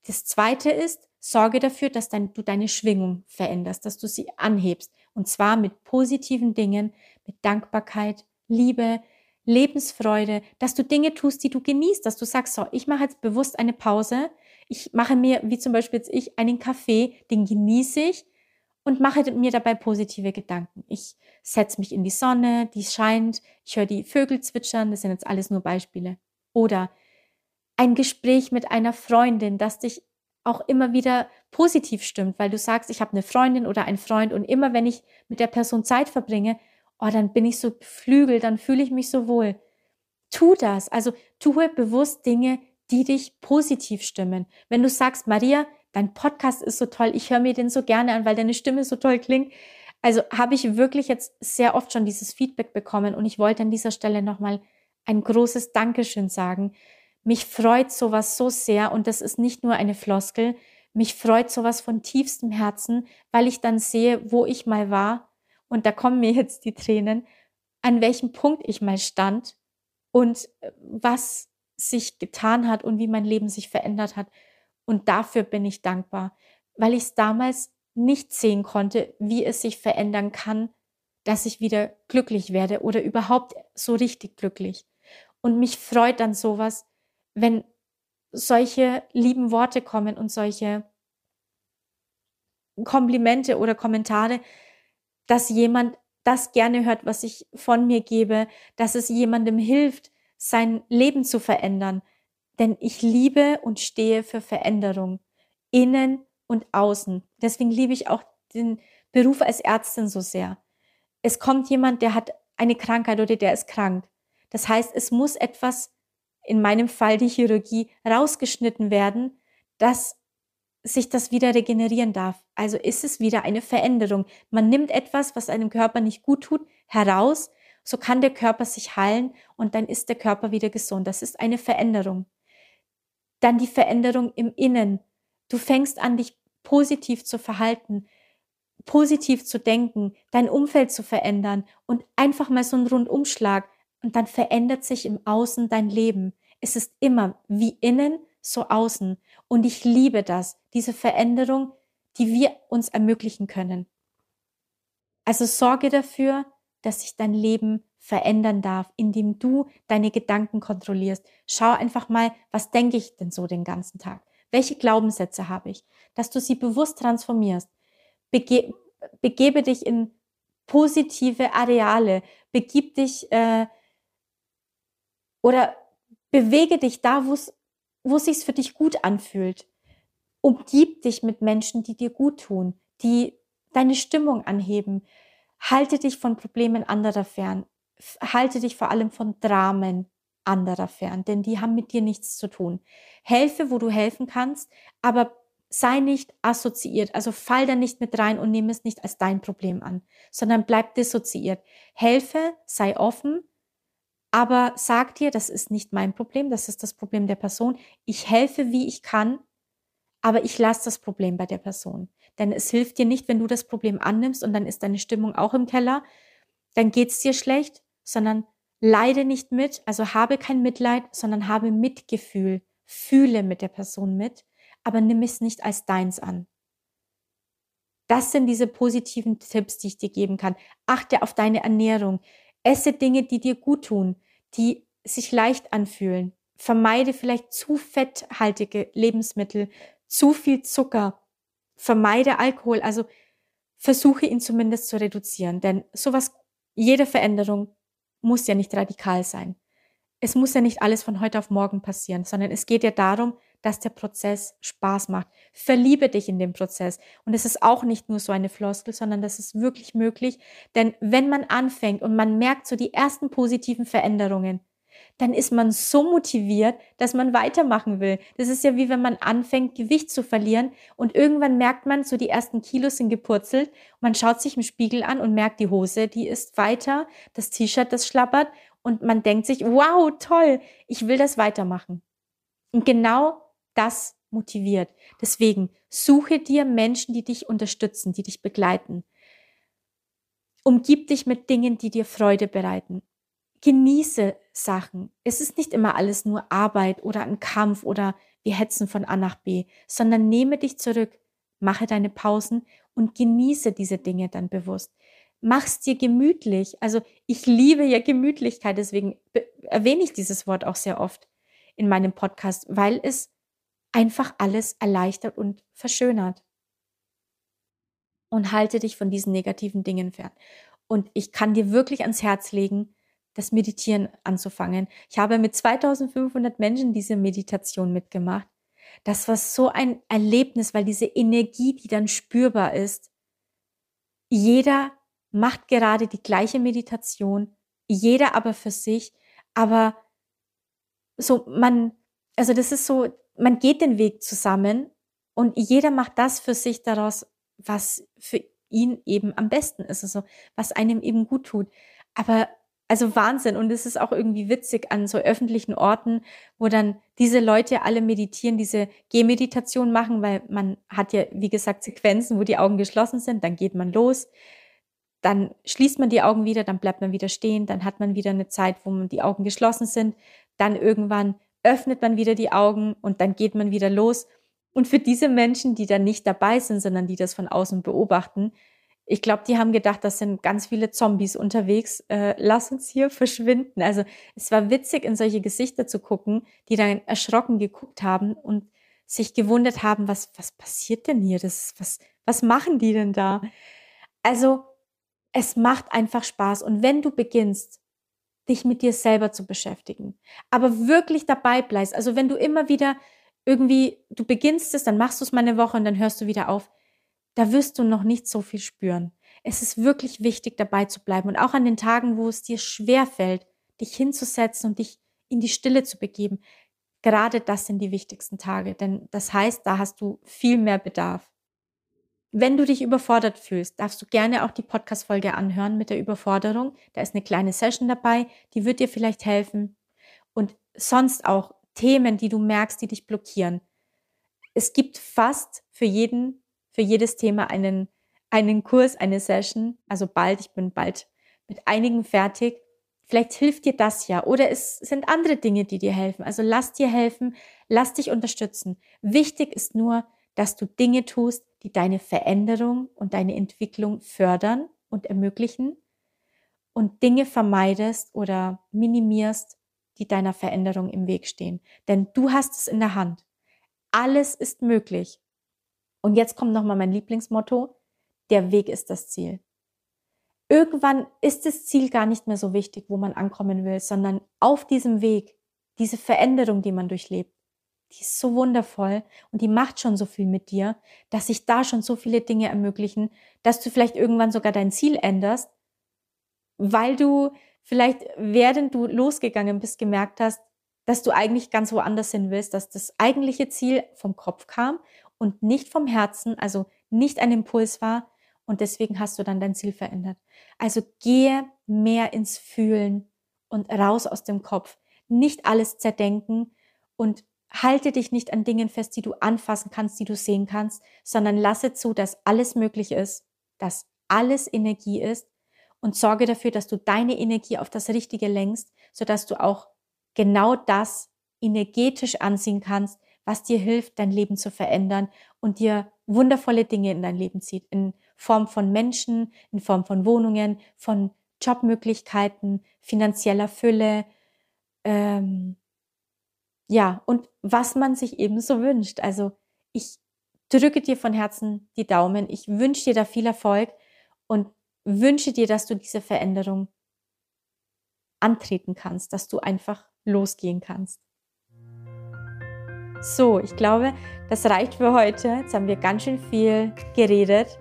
Das zweite ist, sorge dafür, dass dein, du deine Schwingung veränderst, dass du sie anhebst. Und zwar mit positiven Dingen, mit Dankbarkeit, Liebe, Lebensfreude, dass du Dinge tust, die du genießt, dass du sagst, so, ich mache jetzt bewusst eine Pause, ich mache mir, wie zum Beispiel jetzt ich, einen Kaffee, den genieße ich und mache mir dabei positive Gedanken. Ich setze mich in die Sonne, die scheint, ich höre die Vögel zwitschern, das sind jetzt alles nur Beispiele. Oder ein Gespräch mit einer Freundin, das dich auch immer wieder positiv stimmt, weil du sagst, ich habe eine Freundin oder einen Freund und immer wenn ich mit der Person Zeit verbringe, oh, dann bin ich so beflügelt, dann fühle ich mich so wohl. Tu das, also tue bewusst Dinge, die dich positiv stimmen. Wenn du sagst, Maria, dein Podcast ist so toll, ich höre mir den so gerne an, weil deine Stimme so toll klingt. Also habe ich wirklich jetzt sehr oft schon dieses Feedback bekommen und ich wollte an dieser Stelle nochmal ein großes Dankeschön sagen. Mich freut sowas so sehr und das ist nicht nur eine Floskel. Mich freut sowas von tiefstem Herzen, weil ich dann sehe, wo ich mal war und da kommen mir jetzt die Tränen, an welchem Punkt ich mal stand und äh, was sich getan hat und wie mein Leben sich verändert hat. Und dafür bin ich dankbar, weil ich es damals nicht sehen konnte, wie es sich verändern kann, dass ich wieder glücklich werde oder überhaupt so richtig glücklich. Und mich freut dann sowas, wenn solche lieben Worte kommen und solche Komplimente oder Kommentare, dass jemand das gerne hört, was ich von mir gebe, dass es jemandem hilft, sein Leben zu verändern. Denn ich liebe und stehe für Veränderung, innen und außen. Deswegen liebe ich auch den Beruf als Ärztin so sehr. Es kommt jemand, der hat eine Krankheit oder der ist krank. Das heißt, es muss etwas, in meinem Fall die Chirurgie, rausgeschnitten werden, dass sich das wieder regenerieren darf. Also ist es wieder eine Veränderung. Man nimmt etwas, was einem Körper nicht gut tut, heraus, so kann der Körper sich heilen und dann ist der Körper wieder gesund. Das ist eine Veränderung. Dann die Veränderung im Innen. Du fängst an, dich positiv zu verhalten, positiv zu denken, dein Umfeld zu verändern und einfach mal so einen Rundumschlag und dann verändert sich im Außen dein Leben. Es ist immer wie innen, so außen. Und ich liebe das, diese Veränderung, die wir uns ermöglichen können. Also sorge dafür, dass sich dein Leben verändern darf, indem du deine Gedanken kontrollierst. Schau einfach mal, was denke ich denn so den ganzen Tag? Welche Glaubenssätze habe ich? Dass du sie bewusst transformierst. Bege begebe dich in positive Areale. Begib dich äh, oder bewege dich da, wo es wo es sich für dich gut anfühlt. Umgib dich mit Menschen, die dir gut tun, die deine Stimmung anheben. Halte dich von Problemen anderer fern. Halte dich vor allem von Dramen anderer fern, denn die haben mit dir nichts zu tun. Helfe, wo du helfen kannst, aber sei nicht assoziiert, also fall da nicht mit rein und nehme es nicht als dein Problem an, sondern bleib dissoziiert. Helfe, sei offen, aber sag dir, das ist nicht mein Problem, das ist das Problem der Person. Ich helfe, wie ich kann, aber ich lasse das Problem bei der Person. Denn es hilft dir nicht, wenn du das Problem annimmst und dann ist deine Stimmung auch im Keller, dann geht's dir schlecht, sondern leide nicht mit, also habe kein Mitleid, sondern habe Mitgefühl, fühle mit der Person mit, aber nimm es nicht als deins an. Das sind diese positiven Tipps, die ich dir geben kann. Achte auf deine Ernährung. Esse Dinge, die dir gut tun, die sich leicht anfühlen. Vermeide vielleicht zu fetthaltige Lebensmittel, zu viel Zucker. Vermeide Alkohol. Also versuche ihn zumindest zu reduzieren. Denn sowas, jede Veränderung muss ja nicht radikal sein. Es muss ja nicht alles von heute auf morgen passieren, sondern es geht ja darum, dass der Prozess Spaß macht. Verliebe dich in den Prozess. Und es ist auch nicht nur so eine Floskel, sondern das ist wirklich möglich. Denn wenn man anfängt und man merkt so die ersten positiven Veränderungen, dann ist man so motiviert, dass man weitermachen will. Das ist ja wie wenn man anfängt, Gewicht zu verlieren und irgendwann merkt man, so die ersten Kilos sind gepurzelt. Man schaut sich im Spiegel an und merkt, die Hose, die ist weiter, das T-Shirt, das schlappert und man denkt sich, wow, toll, ich will das weitermachen. Und genau das motiviert. Deswegen suche dir Menschen, die dich unterstützen, die dich begleiten. Umgib dich mit Dingen, die dir Freude bereiten genieße Sachen. Es ist nicht immer alles nur Arbeit oder ein Kampf oder wir hetzen von A nach B, sondern nehme dich zurück, mache deine Pausen und genieße diese Dinge dann bewusst. Mach's dir gemütlich. Also ich liebe ja Gemütlichkeit, deswegen erwähne ich dieses Wort auch sehr oft in meinem Podcast, weil es einfach alles erleichtert und verschönert. Und halte dich von diesen negativen Dingen fern. Und ich kann dir wirklich ans Herz legen, das Meditieren anzufangen. Ich habe mit 2500 Menschen diese Meditation mitgemacht. Das war so ein Erlebnis, weil diese Energie, die dann spürbar ist, jeder macht gerade die gleiche Meditation, jeder aber für sich, aber so man, also das ist so, man geht den Weg zusammen und jeder macht das für sich daraus, was für ihn eben am besten ist, also was einem eben gut tut. Aber also Wahnsinn. Und es ist auch irgendwie witzig an so öffentlichen Orten, wo dann diese Leute alle meditieren, diese Gehmeditation machen, weil man hat ja, wie gesagt, Sequenzen, wo die Augen geschlossen sind, dann geht man los, dann schließt man die Augen wieder, dann bleibt man wieder stehen, dann hat man wieder eine Zeit, wo die Augen geschlossen sind, dann irgendwann öffnet man wieder die Augen und dann geht man wieder los. Und für diese Menschen, die dann nicht dabei sind, sondern die das von außen beobachten, ich glaube, die haben gedacht, das sind ganz viele Zombies unterwegs. Äh, lass uns hier verschwinden. Also es war witzig, in solche Gesichter zu gucken, die dann erschrocken geguckt haben und sich gewundert haben, was, was passiert denn hier? Das, was, was machen die denn da? Also es macht einfach Spaß. Und wenn du beginnst, dich mit dir selber zu beschäftigen, aber wirklich dabei bleibst, also wenn du immer wieder irgendwie, du beginnst es, dann machst du es mal eine Woche und dann hörst du wieder auf, da wirst du noch nicht so viel spüren. Es ist wirklich wichtig, dabei zu bleiben und auch an den Tagen, wo es dir schwer fällt, dich hinzusetzen und dich in die Stille zu begeben. Gerade das sind die wichtigsten Tage, denn das heißt, da hast du viel mehr Bedarf. Wenn du dich überfordert fühlst, darfst du gerne auch die Podcast-Folge anhören mit der Überforderung. Da ist eine kleine Session dabei, die wird dir vielleicht helfen. Und sonst auch Themen, die du merkst, die dich blockieren. Es gibt fast für jeden für jedes Thema einen, einen Kurs, eine Session. Also bald, ich bin bald mit einigen fertig. Vielleicht hilft dir das ja. Oder es sind andere Dinge, die dir helfen. Also lass dir helfen, lass dich unterstützen. Wichtig ist nur, dass du Dinge tust, die deine Veränderung und deine Entwicklung fördern und ermöglichen und Dinge vermeidest oder minimierst, die deiner Veränderung im Weg stehen. Denn du hast es in der Hand. Alles ist möglich. Und jetzt kommt nochmal mein Lieblingsmotto. Der Weg ist das Ziel. Irgendwann ist das Ziel gar nicht mehr so wichtig, wo man ankommen will, sondern auf diesem Weg, diese Veränderung, die man durchlebt, die ist so wundervoll und die macht schon so viel mit dir, dass sich da schon so viele Dinge ermöglichen, dass du vielleicht irgendwann sogar dein Ziel änderst, weil du vielleicht während du losgegangen bist gemerkt hast, dass du eigentlich ganz woanders hin willst, dass das eigentliche Ziel vom Kopf kam und nicht vom Herzen, also nicht ein Impuls war und deswegen hast du dann dein Ziel verändert. Also gehe mehr ins Fühlen und raus aus dem Kopf. Nicht alles zerdenken und halte dich nicht an Dingen fest, die du anfassen kannst, die du sehen kannst, sondern lasse zu, dass alles möglich ist, dass alles Energie ist und sorge dafür, dass du deine Energie auf das Richtige lenkst, sodass du auch genau das energetisch anziehen kannst, was dir hilft, dein Leben zu verändern und dir wundervolle Dinge in dein Leben zieht, in Form von Menschen, in Form von Wohnungen, von Jobmöglichkeiten, finanzieller Fülle, ähm, ja, und was man sich eben so wünscht. Also ich drücke dir von Herzen die Daumen, ich wünsche dir da viel Erfolg und wünsche dir, dass du diese Veränderung antreten kannst, dass du einfach losgehen kannst. So, ich glaube, das reicht für heute. Jetzt haben wir ganz schön viel geredet.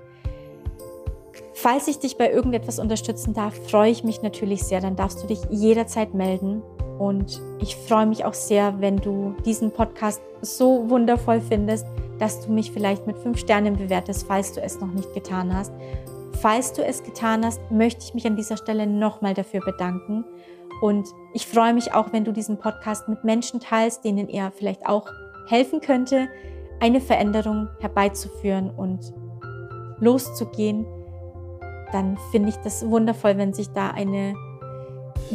Falls ich dich bei irgendetwas unterstützen darf, freue ich mich natürlich sehr. Dann darfst du dich jederzeit melden. Und ich freue mich auch sehr, wenn du diesen Podcast so wundervoll findest, dass du mich vielleicht mit fünf Sternen bewertest, falls du es noch nicht getan hast. Falls du es getan hast, möchte ich mich an dieser Stelle nochmal dafür bedanken. Und ich freue mich auch, wenn du diesen Podcast mit Menschen teilst, denen er vielleicht auch helfen könnte, eine Veränderung herbeizuführen und loszugehen. Dann finde ich das wundervoll, wenn sich da eine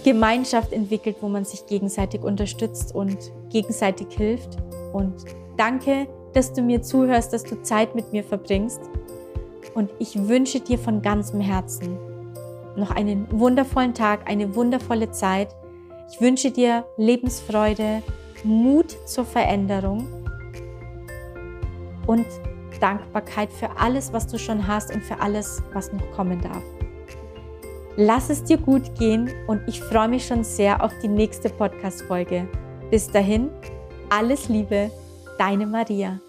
Gemeinschaft entwickelt, wo man sich gegenseitig unterstützt und gegenseitig hilft. Und danke, dass du mir zuhörst, dass du Zeit mit mir verbringst. Und ich wünsche dir von ganzem Herzen noch einen wundervollen Tag, eine wundervolle Zeit. Ich wünsche dir Lebensfreude, Mut zur Veränderung und Dankbarkeit für alles, was du schon hast und für alles, was noch kommen darf. Lass es dir gut gehen und ich freue mich schon sehr auf die nächste Podcast-Folge. Bis dahin, alles Liebe, deine Maria.